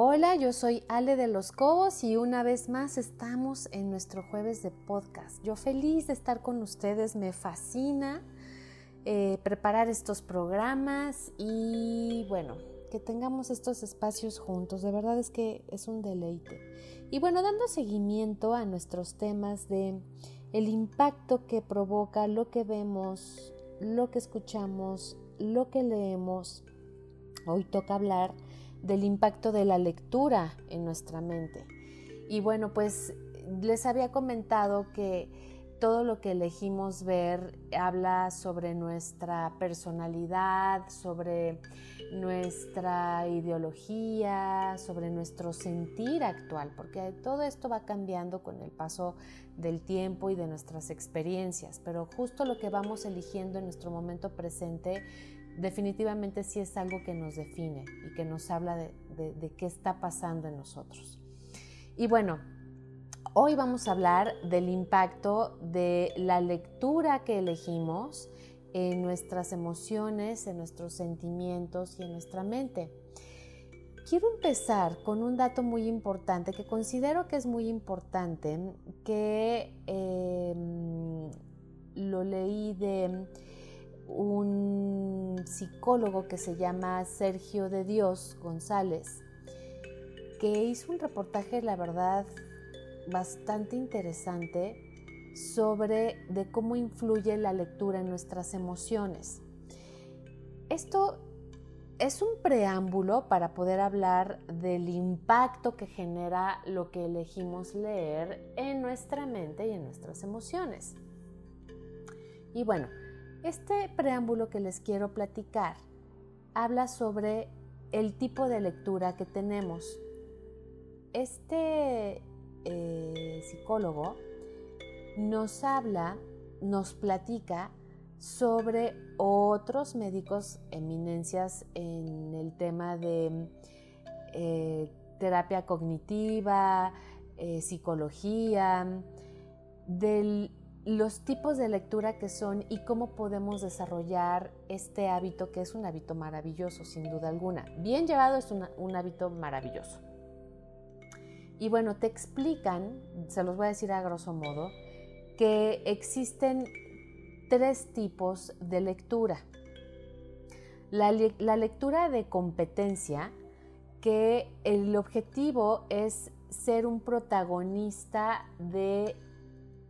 Hola, yo soy Ale de los Cobos y una vez más estamos en nuestro jueves de podcast. Yo feliz de estar con ustedes, me fascina eh, preparar estos programas y bueno, que tengamos estos espacios juntos, de verdad es que es un deleite. Y bueno, dando seguimiento a nuestros temas de el impacto que provoca lo que vemos, lo que escuchamos, lo que leemos. Hoy toca hablar del impacto de la lectura en nuestra mente. Y bueno, pues les había comentado que todo lo que elegimos ver habla sobre nuestra personalidad, sobre nuestra ideología, sobre nuestro sentir actual, porque todo esto va cambiando con el paso del tiempo y de nuestras experiencias, pero justo lo que vamos eligiendo en nuestro momento presente definitivamente sí es algo que nos define y que nos habla de, qué está pasando en nosotros. Y bueno, hoy vamos a hablar del impacto de la lectura que elegimos en nuestras emociones, en nuestros sentimientos y en nuestra mente. Quiero empezar con un dato muy importante que considero que es muy importante, que em, lo leí de un psicólogo que se llama Sergio de Dios González, que hizo un reportaje, la verdad, bastante interesante sobre de cómo influye la lectura en nuestras emociones. Esto es un preámbulo para poder hablar del impacto que genera lo que elegimos leer en nuestra mente y en nuestras emociones. Y bueno, este preámbulo que les quiero platicar habla sobre el tipo de lectura que tenemos. Este eh, psicólogo nos habla, nos platica sobre otros médicos eminencias en el tema de eh, terapia cognitiva, eh, psicología, de los tipos de lectura que son y cómo podemos desarrollar este hábito que es un hábito maravilloso, sin duda alguna. Bien llevado es un hábito maravilloso. Y bueno, te explican, se los voy a decir a grosso modo, que existen tres tipos de lectura. La, lectura de competencia, que el objetivo es ser un protagonista de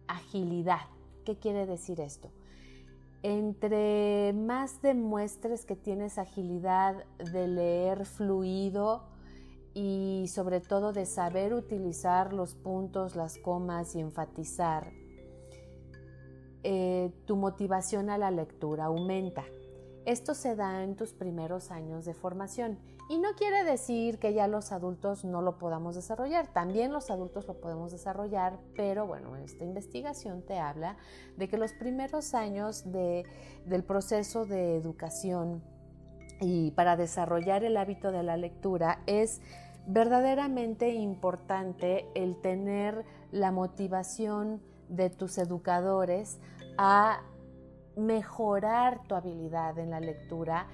agilidad. ¿Qué quiere decir esto? Entre más demuestres que tienes agilidad de leer fluido y sobre todo de saber utilizar los puntos, las comas y enfatizar, eh, tu motivación a la lectura aumenta. Esto se da en tus primeros años de formación y no quiere decir que ya los adultos no lo podamos desarrollar, también los adultos lo podemos desarrollar, pero bueno, esta investigación te habla de que los primeros años del proceso de educación y para desarrollar el hábito de la lectura es verdaderamente importante el tener la motivación de tus educadores a mejorar tu habilidad en la lectura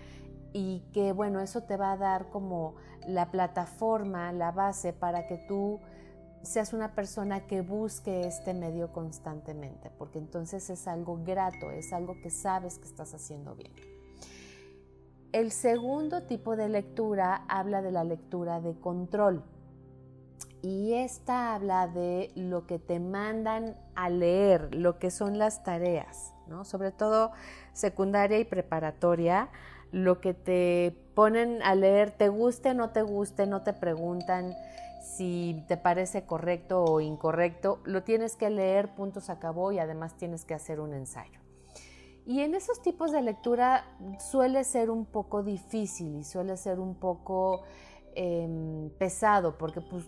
y que bueno, eso te va a dar como la plataforma, la base para que tú seas una persona que busque este medio constantemente, porque entonces es algo grato, es algo que sabes que estás haciendo bien. El segundo tipo de lectura habla de la lectura de control y esta habla de lo que te mandan a leer, lo que son las tareas, Sobre todo secundaria y preparatoria, lo que te ponen a leer, te guste no te guste, no te preguntan si te parece correcto o incorrecto, lo tienes que leer, punto se acabó y además tienes que hacer un ensayo. Y en esos tipos de lectura suele ser un poco difícil y suele ser un poco Em, pesado, porque pues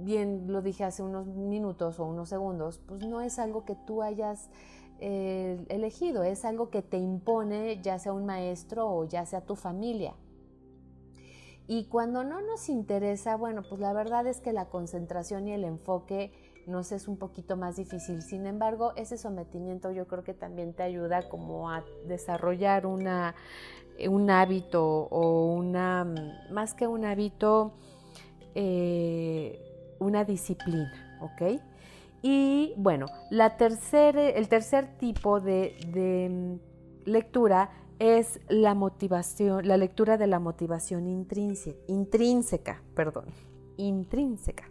bien lo dije hace unos minutos o unos segundos, pues no es algo que tú hayas eh, elegido, es algo que te impone ya sea un maestro o ya sea tu familia. Y cuando no nos interesa, bueno, pues la verdad es que la concentración y el enfoque nos es un poquito más difícil. Sin embargo, ese sometimiento yo creo que también te ayuda como a desarrollar una un hábito o una, más que un hábito, eh, una disciplina, ¿ok? Y bueno, la el tercer tipo de, de mm, lectura es la motivación, la lectura de la motivación intrínseca, intrínseca, perdón, intrínseca.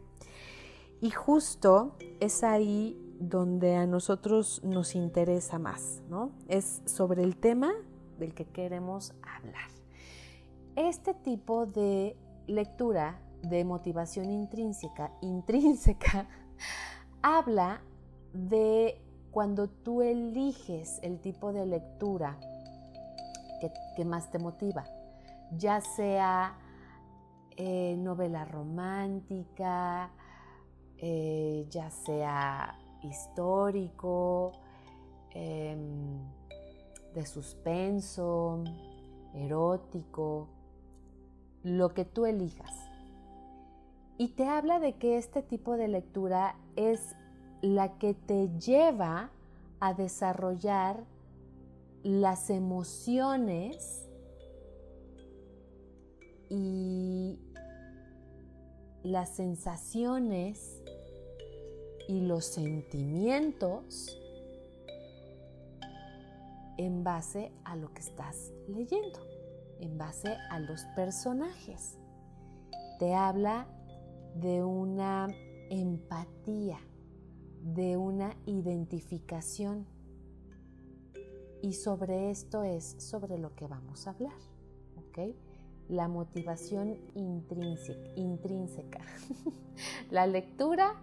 Y justo es ahí donde a nosotros nos interesa más, ¿no? Es sobre el tema del que queremos hablar. Este tipo de lectura de motivación intrínseca, intrínseca, habla de cuando tú eliges el tipo de lectura que, más te motiva, ya sea eh, novela romántica, eh, ya sea histórico, em, de suspenso, erótico, lo que tú elijas. Y te habla de que este tipo de lectura es la que te lleva a desarrollar las emociones y las sensaciones y los sentimientos en base a lo que estás leyendo, en base a los personajes. Te habla de una empatía, de una identificación. Y sobre esto es sobre lo que vamos a hablar. ¿ok? La motivación intrínseca. intrínseca. la lectura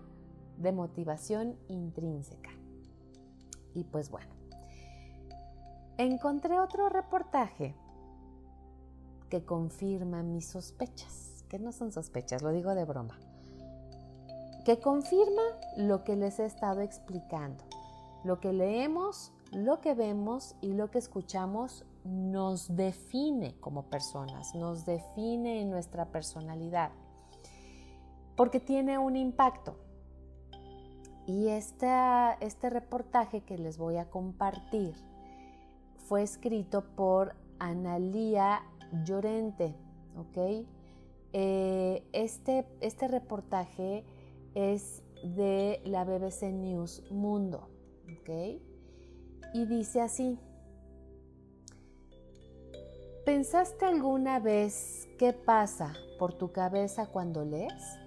de motivación intrínseca. Y pues bueno, encontré otro reportaje que confirma mis sospechas, que no son sospechas, lo digo de broma, que confirma lo que les he estado explicando. Lo que leemos, lo que vemos y lo que escuchamos nos define como personas, nos define en nuestra personalidad, porque tiene un impacto. Y este reportaje que les voy a compartir fue escrito por Analía Llorente, ¿ok? Eh, este, este reportaje es de la BBC News Mundo, ¿ok? Y dice así, ¿pensaste alguna vez qué pasa por tu cabeza cuando lees?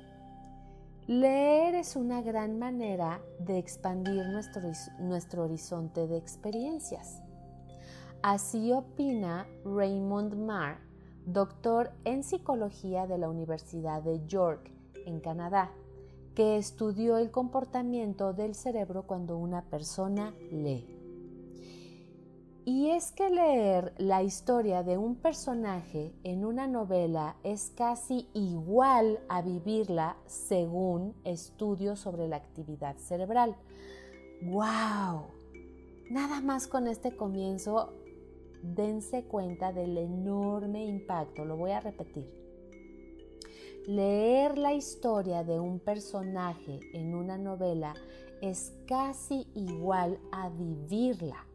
Leer es una gran manera de expandir nuestro, nuestro horizonte de experiencias. Así opina Raymond Marr, doctor en psicología de la Universidad de York, en Canadá, que estudió el comportamiento del cerebro cuando una persona lee. Y es que leer la historia de un personaje en una novela es casi igual a vivirla según estudios sobre la actividad cerebral. ¡Wow! Nada más con este comienzo, dense cuenta del enorme impacto. Lo voy a repetir. Leer la historia de un personaje en una novela es casi igual a vivirla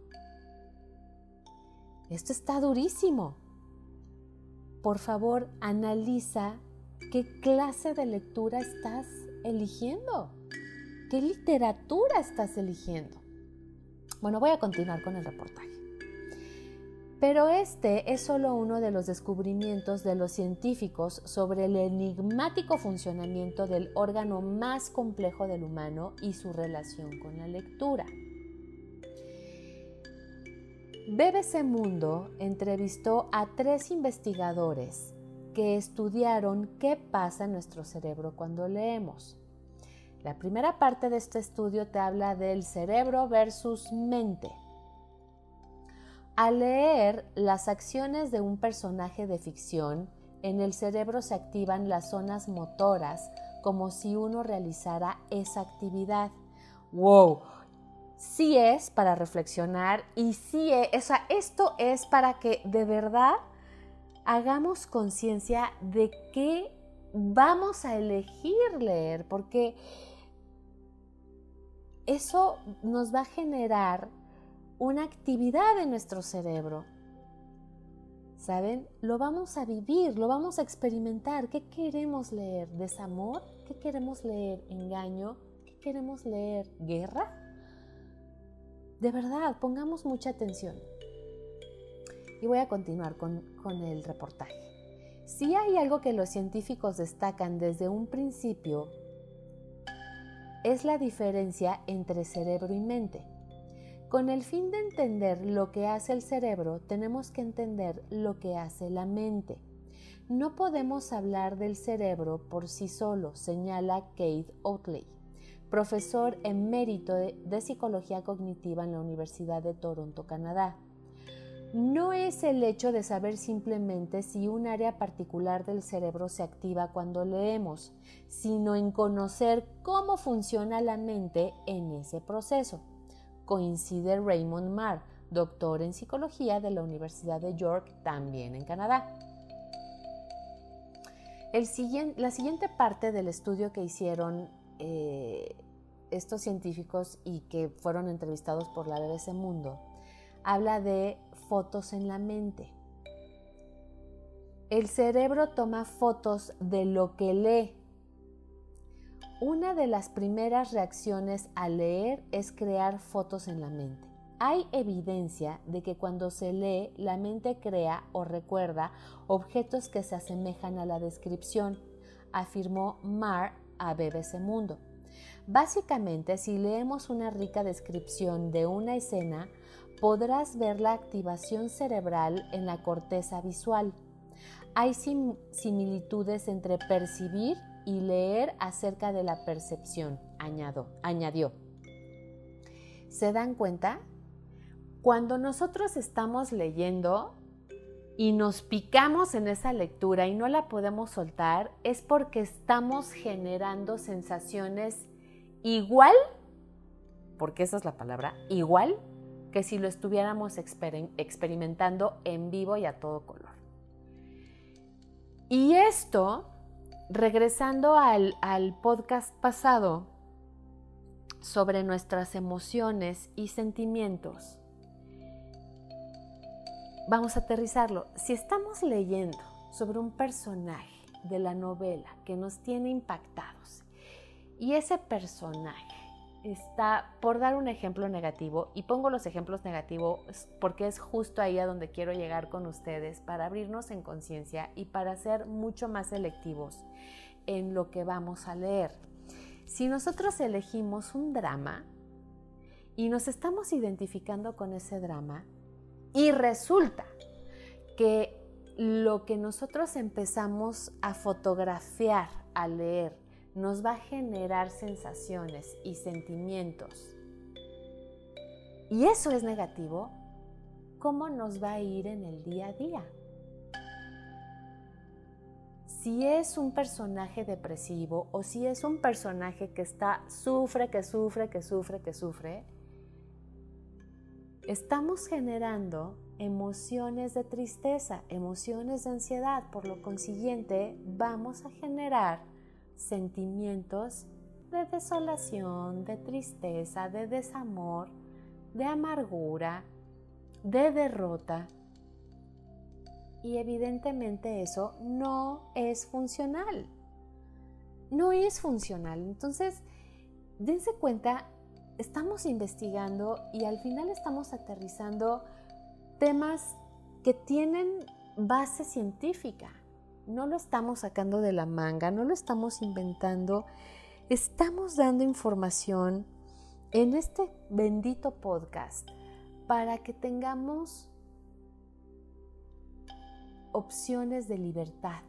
esto está durísimo. Por favor, analiza qué clase de lectura estás eligiendo. ¿Qué literatura estás eligiendo? Bueno, voy a continuar con el reportaje. Pero este es solo uno de los descubrimientos de los científicos sobre el enigmático funcionamiento del órgano más complejo del humano y su relación con la lectura. BBC Mundo entrevistó a tres investigadores que estudiaron qué pasa en nuestro cerebro cuando leemos. La primera parte de este estudio te habla del cerebro versus mente. Al leer las acciones de un personaje de ficción, en el cerebro se activan las zonas motoras como si uno realizara esa actividad. ¡Wow! sí es para reflexionar y sí es, o sea, esto es para que de verdad hagamos conciencia de qué vamos a elegir leer, porque eso nos va a generar una actividad en nuestro cerebro. ¿Saben? Lo vamos a vivir, lo vamos a experimentar. ¿Qué queremos leer? ¿Desamor? ¿Qué queremos leer? ¿Engaño? ¿Qué queremos leer? ¿Guerra? De verdad, pongamos mucha atención. Y voy a continuar con, con el reportaje. Si hay algo que los científicos destacan desde un principio, es la diferencia entre cerebro y mente. Con el fin de entender lo que hace el cerebro, tenemos que entender lo que hace la mente. No podemos hablar del cerebro por sí solo, señala Kate Oatley, profesor emérito de, de Psicología Cognitiva en la Universidad de Toronto, Canadá. No es el hecho de saber simplemente si un área particular del cerebro se activa cuando leemos, sino en conocer cómo funciona la mente en ese proceso coincide Raymond Marr, doctor en psicología de la Universidad de York, también en Canadá. la siguiente parte del estudio que hicieron eh, estos científicos y que fueron entrevistados por la BBC Mundo habla de fotos en la mente. El cerebro toma fotos de lo que lee una de las primeras reacciones al leer es crear fotos en la mente. Hay evidencia de que cuando se lee, la mente crea o recuerda objetos que se asemejan a la descripción, afirmó Marr a BBC Mundo. Básicamente, si leemos una rica descripción de una escena, podrás ver la activación cerebral en la corteza visual. Hay similitudes entre percibir y leer acerca de la percepción, añadió. ¿Se dan cuenta? Cuando nosotros estamos leyendo y nos picamos en esa lectura y no la podemos soltar, es porque estamos generando sensaciones igual, porque esa es la palabra, igual que si lo estuviéramos experimentando en vivo y a todo color. Y esto regresando al, podcast pasado sobre nuestras emociones y sentimientos, vamos a aterrizarlo. Si estamos leyendo sobre un personaje de la novela que nos tiene impactados y ese personaje está, por dar un ejemplo negativo, y pongo los ejemplos negativos porque es justo ahí a donde quiero llegar con ustedes para abrirnos en conciencia y para ser mucho más selectivos en lo que vamos a leer. Si nosotros elegimos un drama y nos estamos identificando con ese drama y resulta que lo que nosotros empezamos a fotografiar, a leer, nos va a generar sensaciones y sentimientos. Y eso es negativo, ¿cómo nos va a ir en el día a día? Si es un personaje depresivo o si es un personaje que está sufre, que sufre, que sufre, que sufre, estamos generando emociones de tristeza, emociones de ansiedad, por lo consiguiente vamos a generar sentimientos de desolación, de tristeza, de desamor, de amargura, de derrota. Y evidentemente eso no es funcional. No es funcional. Entonces, dense cuenta, estamos investigando y al final estamos aterrizando temas que tienen base científica no lo estamos sacando de la manga, no lo estamos inventando, estamos dando información en este bendito podcast para que tengamos opciones de libertad,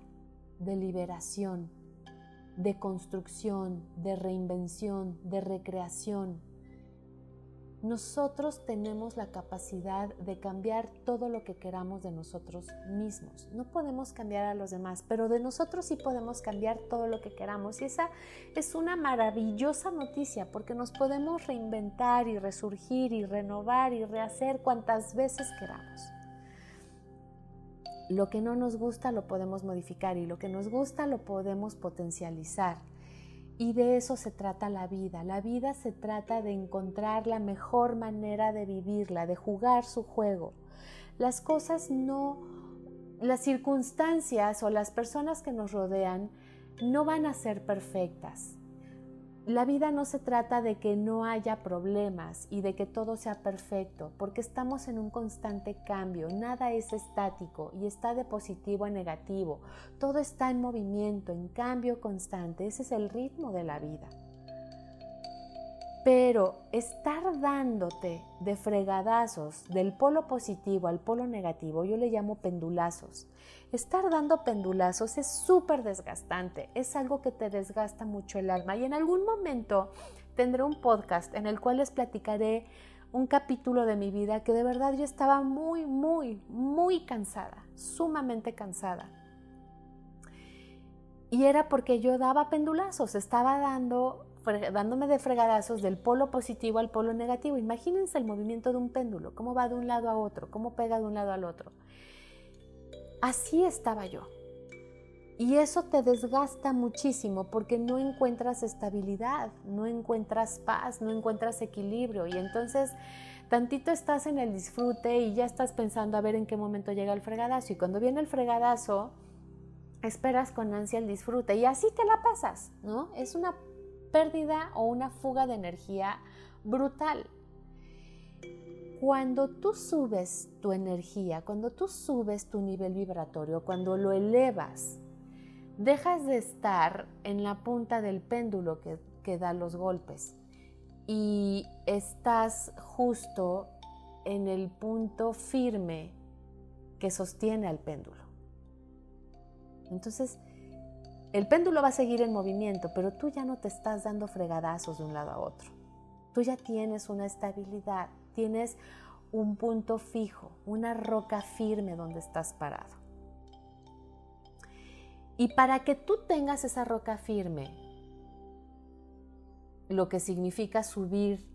de liberación, de construcción, de reinvención, de recreación, nosotros tenemos la capacidad de cambiar todo lo que queramos de nosotros mismos. No podemos cambiar a los demás, pero de nosotros sí podemos cambiar todo lo que queramos. Y esa es una maravillosa noticia porque nos podemos reinventar y resurgir y renovar y rehacer cuantas veces queramos. Lo que no nos gusta lo podemos modificar y lo que nos gusta lo podemos potencializar. Y de eso se trata la vida. La vida se trata de encontrar la mejor manera de vivirla, de jugar su juego. Las cosas no, las circunstancias o las personas que nos rodean no van a ser perfectas. La vida no se trata de que no haya problemas y de que todo sea perfecto, porque estamos en un constante cambio, nada es estático y está de positivo a negativo, todo está en movimiento, en cambio constante, ese es el ritmo de la vida. Pero estar dándote de fregadazos del polo positivo al polo negativo, yo le llamo pendulazos. Estar dando pendulazos es súper desgastante, es algo que te desgasta mucho el alma y en algún momento tendré un podcast en el cual les platicaré un capítulo de mi vida que de verdad yo estaba muy, muy, muy cansada, sumamente cansada. Y era porque yo daba pendulazos, estaba dando dándome de fregadazos del polo positivo al polo negativo. Imagínense el movimiento de un péndulo, cómo va de un lado a otro, cómo pega de un lado al otro. Así estaba yo. Y eso te desgasta muchísimo porque no encuentras estabilidad, no encuentras paz, no encuentras equilibrio. Y entonces tantito estás en el disfrute y ya estás pensando a ver en qué momento llega el fregadazo. Y cuando viene el fregadazo, esperas con ansia el disfrute y así te la pasas, ¿no? Es una pérdida o una fuga de energía brutal. Cuando tú subes tu energía, cuando tú subes tu nivel vibratorio, cuando lo elevas, dejas de estar en la punta del péndulo que, que da los golpes y estás justo en el punto firme que sostiene al péndulo. Entonces, el péndulo va a seguir en movimiento, pero tú ya no te estás dando fregadazos de un lado a otro. Tú ya tienes una estabilidad, tienes un punto fijo, una roca firme donde estás parado. Y para que tú tengas esa roca firme, lo que significa subir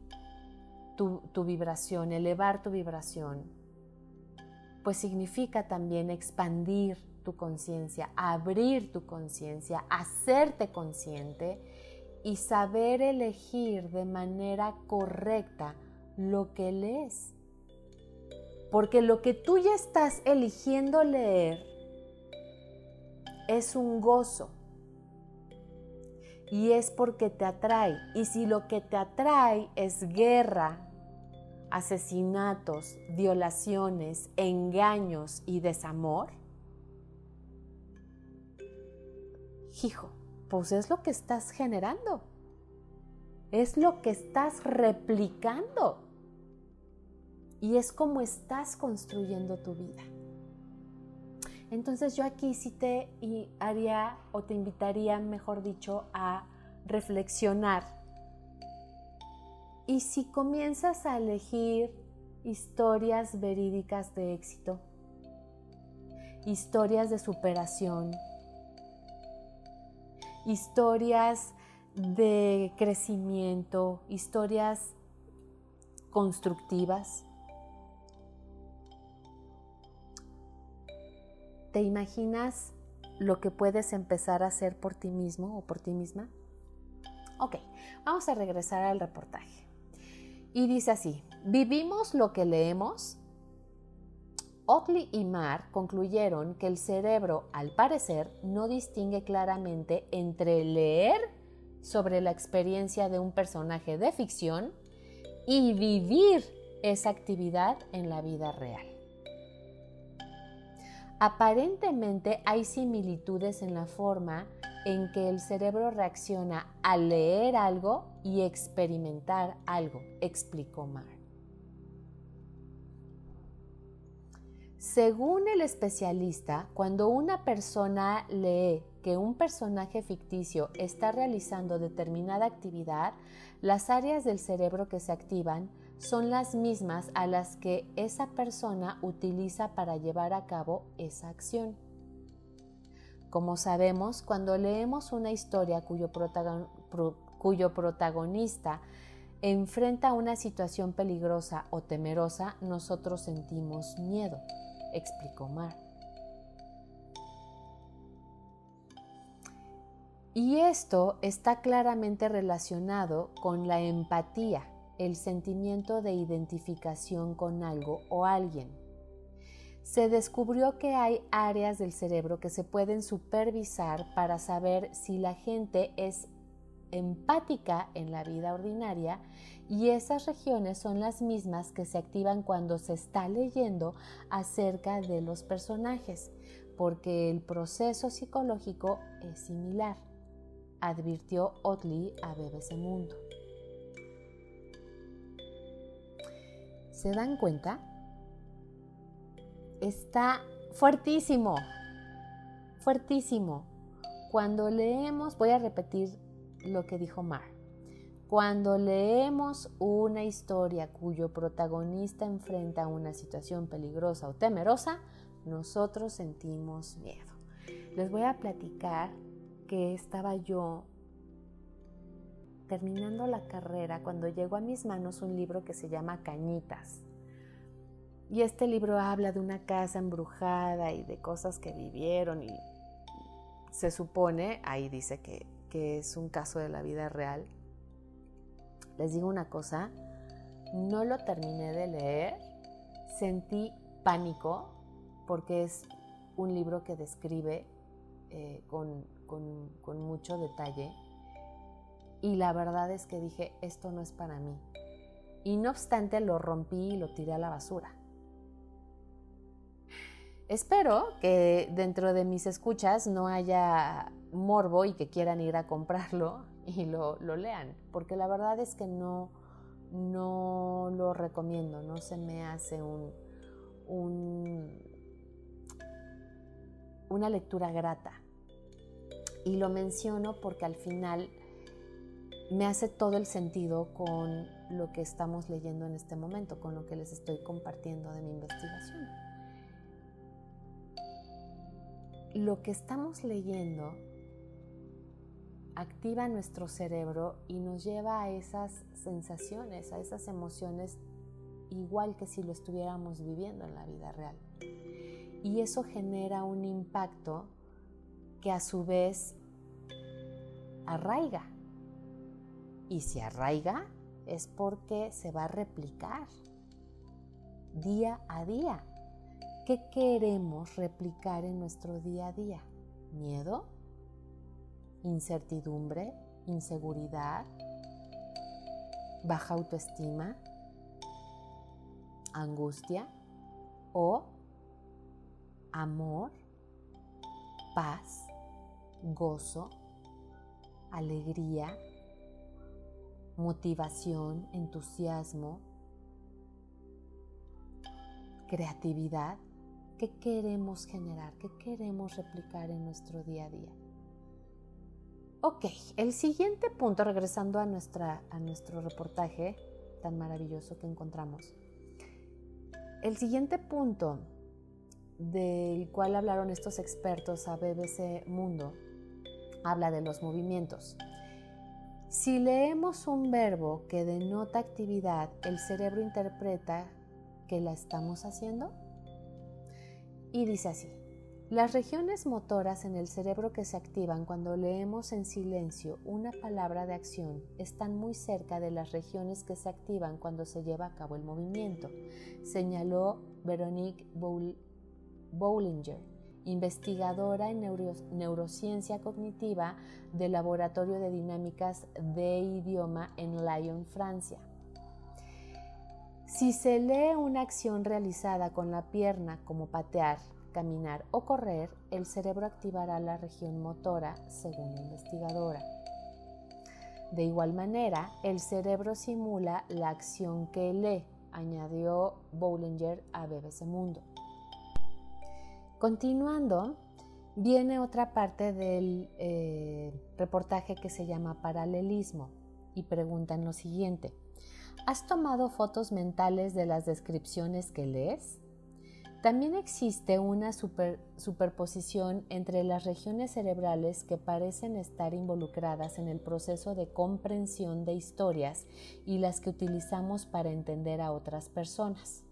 tu, tu, vibración, elevar tu vibración, pues significa también expandir tu conciencia, abrir tu conciencia, hacerte consciente y saber elegir de manera correcta lo que lees. Porque lo que tú ya estás eligiendo leer es un gozo. Y es porque te atrae. Y si lo que te atrae es guerra, asesinatos, violaciones, engaños y desamor, hijo, pues es lo que estás generando. Es lo que estás replicando. Y es como estás construyendo tu vida. Entonces yo aquí sí te haría o te invitaría, mejor dicho, a reflexionar. Y si comienzas a elegir historias verídicas de éxito, historias de superación, historias de crecimiento, historias constructivas. ¿Te imaginas lo que puedes empezar a hacer por ti mismo o por ti misma? Ok, vamos a regresar al reportaje. Y dice así, vivimos lo que leemos Otley y Marr concluyeron que el cerebro, al parecer, no distingue claramente entre leer sobre la experiencia de un personaje de ficción y vivir esa actividad en la vida real. Aparentemente hay similitudes en la forma en que el cerebro reacciona al leer algo y experimentar algo, explicó Marr. Según el especialista, cuando una persona lee que un personaje ficticio está realizando determinada actividad, las áreas del cerebro que se activan son las mismas a las que esa persona utiliza para llevar a cabo esa acción. Como sabemos, cuando leemos una historia cuyo, protagonista enfrenta una situación peligrosa o temerosa, nosotros sentimos miedo explicó Mar. Y esto está claramente relacionado con la empatía, el sentimiento de identificación con algo o alguien. se descubrió que hay áreas del cerebro que se pueden supervisar para saber si la gente es empática en la vida ordinaria y esas regiones son las mismas que se activan cuando se está leyendo acerca de los personajes, porque el proceso psicológico es similar, advirtió Otley a BBC Mundo. ¿Se dan cuenta? Está fuertísimo, fuertísimo. Cuando leemos, voy a repetir lo que dijo Mar. Cuando leemos una historia cuyo protagonista enfrenta una situación peligrosa o temerosa, nosotros sentimos miedo. Les voy a platicar que estaba yo terminando la carrera cuando llegó a mis manos un libro que se llama Cañitas. Y este libro habla de una casa embrujada y de cosas que vivieron y se supone, ahí dice que, que es un caso de la vida real. Les digo una cosa, no lo terminé de leer, sentí pánico porque es un libro que describe eh, con, con mucho detalle y la verdad es que dije, esto no es para mí. Y no obstante lo rompí y lo tiré a la basura. Espero que dentro de mis escuchas no haya morbo y que quieran ir a comprarlo y lo, lean, porque la verdad es que no, no lo recomiendo, no se me hace un, una lectura grata. Y lo menciono porque al final me hace todo el sentido con lo que estamos leyendo en este momento, con lo que les estoy compartiendo de mi investigación. Lo que estamos leyendo activa nuestro cerebro y nos lleva a esas sensaciones, a esas emociones, igual que si lo estuviéramos viviendo en la vida real. Y eso genera un impacto que a su vez arraiga y si arraiga es porque se va a replicar día a día. ¿Qué queremos replicar en nuestro día a día? ¿Miedo? ¿Incertidumbre? ¿Inseguridad? ¿Baja autoestima? ¿Angustia? ¿O amor? ¿Paz? ¿Gozo? ¿Alegría? motivación, entusiasmo, creatividad. ¿Qué queremos generar? ¿Qué queremos replicar en nuestro día a día? Ok, el siguiente punto, regresando a, nuestra, a nuestro reportaje tan maravilloso que encontramos. El siguiente punto del cual hablaron estos expertos a BBC Mundo habla de los movimientos. Si leemos un verbo que denota actividad, el cerebro interpreta que la estamos haciendo. Y dice así, las regiones motoras en el cerebro que se activan cuando leemos en silencio una palabra de acción están muy cerca de las regiones que se activan cuando se lleva a cabo el movimiento, señaló Veronique Bowlinger investigadora en neurociencia cognitiva del Laboratorio de Dinámicas de Idioma en Lyon, Francia. Si se lee una acción realizada con la pierna como patear, caminar o correr, el cerebro activará la región motora, según la investigadora. De igual manera, el cerebro simula la acción que lee, añadió Bollinger a BBC Mundo. Continuando, viene otra parte del eh, reportaje que se llama paralelismo y preguntan lo siguiente. ¿Has tomado fotos mentales de las descripciones que lees? También existe una superposición entre las regiones cerebrales que parecen estar involucradas en el proceso de comprensión de historias y las que utilizamos para entender a otras personas.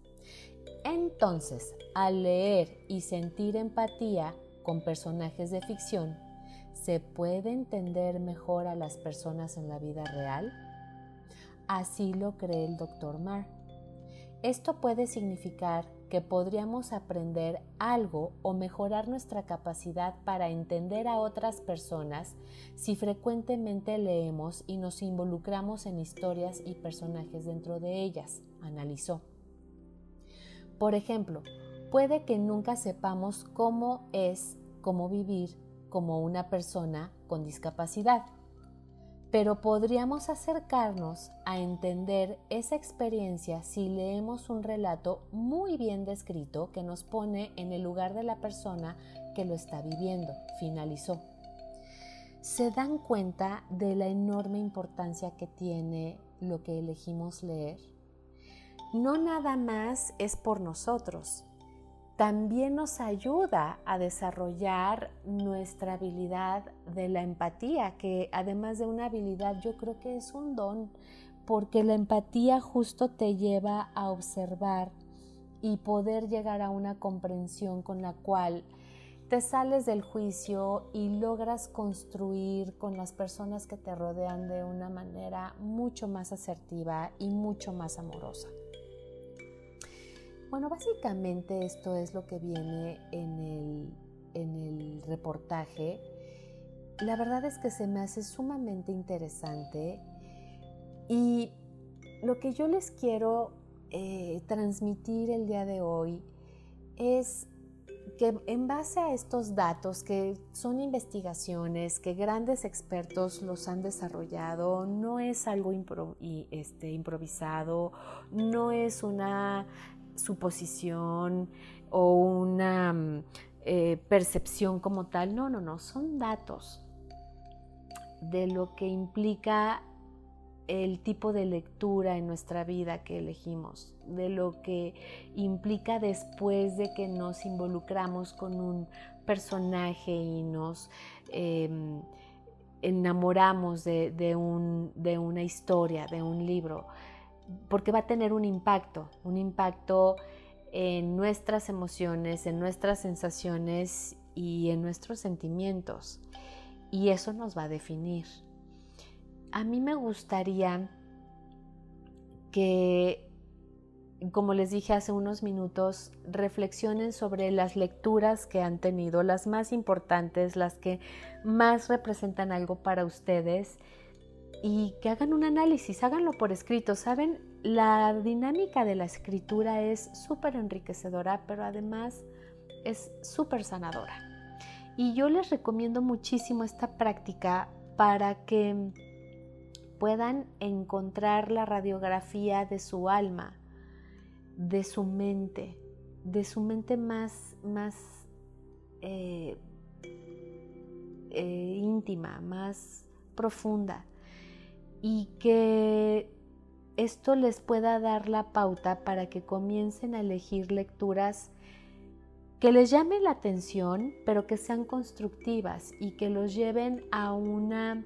Entonces, al leer y sentir empatía con personajes de ficción, ¿se puede entender mejor a las personas en la vida real? Así lo cree el Dr. Marr. Esto puede significar que podríamos aprender algo o mejorar nuestra capacidad para entender a otras personas si frecuentemente leemos y nos involucramos en historias y personajes dentro de ellas, analizó. Por ejemplo, puede que nunca sepamos cómo es, cómo vivir como una persona con discapacidad pero podríamos acercarnos a entender esa experiencia si leemos un relato muy bien descrito que nos pone en el lugar de la persona que lo está viviendo, finalizó. ¿Se dan cuenta de la enorme importancia que tiene lo que elegimos leer? No nada más es por nosotros, también nos ayuda a desarrollar nuestra habilidad de la empatía, que además de una habilidad yo creo que es un don, porque la empatía justo te lleva a observar y poder llegar a una comprensión con la cual te sales del juicio y logras construir con las personas que te rodean de una manera mucho más asertiva y mucho más amorosa. Bueno, básicamente esto es lo que viene en el, en el reportaje. La verdad es que se me hace sumamente interesante y lo que yo les quiero eh, transmitir el día de hoy es que en base a estos datos, que son investigaciones, que grandes expertos los han desarrollado, no es algo este, improvisado, no es una suposición o una mm, eh, percepción como tal. No, no, no, son datos de lo que implica el tipo de lectura en nuestra vida que elegimos, de lo que implica después de que nos involucramos con un personaje y nos em, enamoramos de, un, de una historia, de un libro porque va a tener un impacto, un impacto en nuestras emociones, en nuestras sensaciones y en nuestros sentimientos. Y eso nos va a definir. A mí me gustaría que, como les dije hace unos minutos, reflexionen sobre las lecturas que han tenido, las más importantes, las que más representan algo para ustedes y que hagan un análisis, háganlo por escrito. Saben, la dinámica de la escritura es súper enriquecedora, pero además es súper sanadora. Y yo les recomiendo muchísimo esta práctica para que puedan encontrar la radiografía de su alma, de su mente, de su mente más, más eh, eh, íntima, más profunda y que esto les pueda dar la pauta para que comiencen a elegir lecturas que les llamen la atención, pero que sean constructivas y que los lleven a una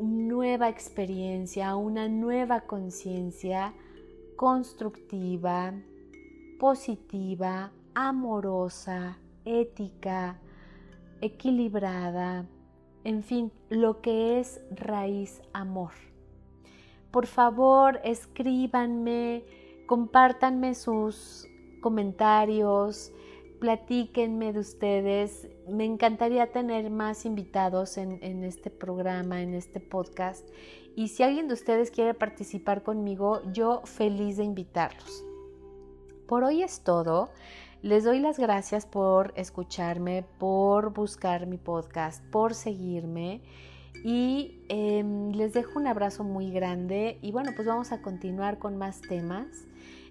nueva experiencia, a una nueva conciencia constructiva, positiva, amorosa, ética, equilibrada, en fin, lo que es raíz amor. Por favor, escríbanme, compártanme sus comentarios, platíquenme de ustedes. Me encantaría tener más invitados en, en, este programa, en este podcast. Y si alguien de ustedes quiere participar conmigo, yo feliz de invitarlos. Por hoy es todo. Les doy las gracias por escucharme, por buscar mi podcast, por seguirme y em, les dejo un abrazo muy grande y bueno, pues vamos a continuar con más temas.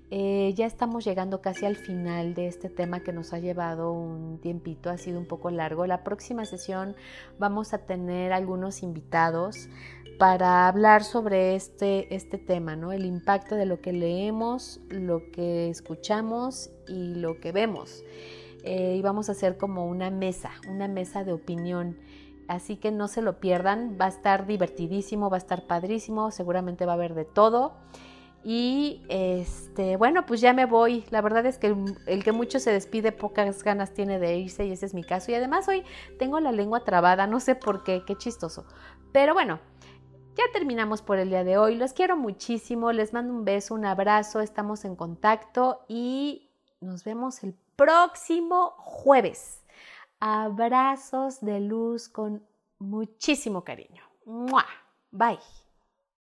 Eh, ya estamos llegando casi al final de este tema que nos ha llevado un tiempito, ha sido un poco largo. La próxima sesión vamos a tener algunos invitados para hablar sobre este, este tema, ¿no? El impacto de lo que leemos, lo que escuchamos y lo que vemos. Eh, y vamos a hacer como una mesa, una mesa de opinión. Así que no se lo pierdan, va a estar divertidísimo, va a estar padrísimo, seguramente va a haber de todo. Y este, bueno, pues ya me voy. La verdad es que el, que mucho se despide, pocas ganas tiene de irse, y ese es mi caso. Y además hoy tengo la lengua trabada, no sé por qué, qué chistoso. Pero bueno, Ya terminamos por el día de hoy. Los quiero muchísimo. Les mando un beso, un abrazo. Estamos en contacto y nos vemos el próximo jueves. Abrazos de luz con muchísimo cariño. Bye.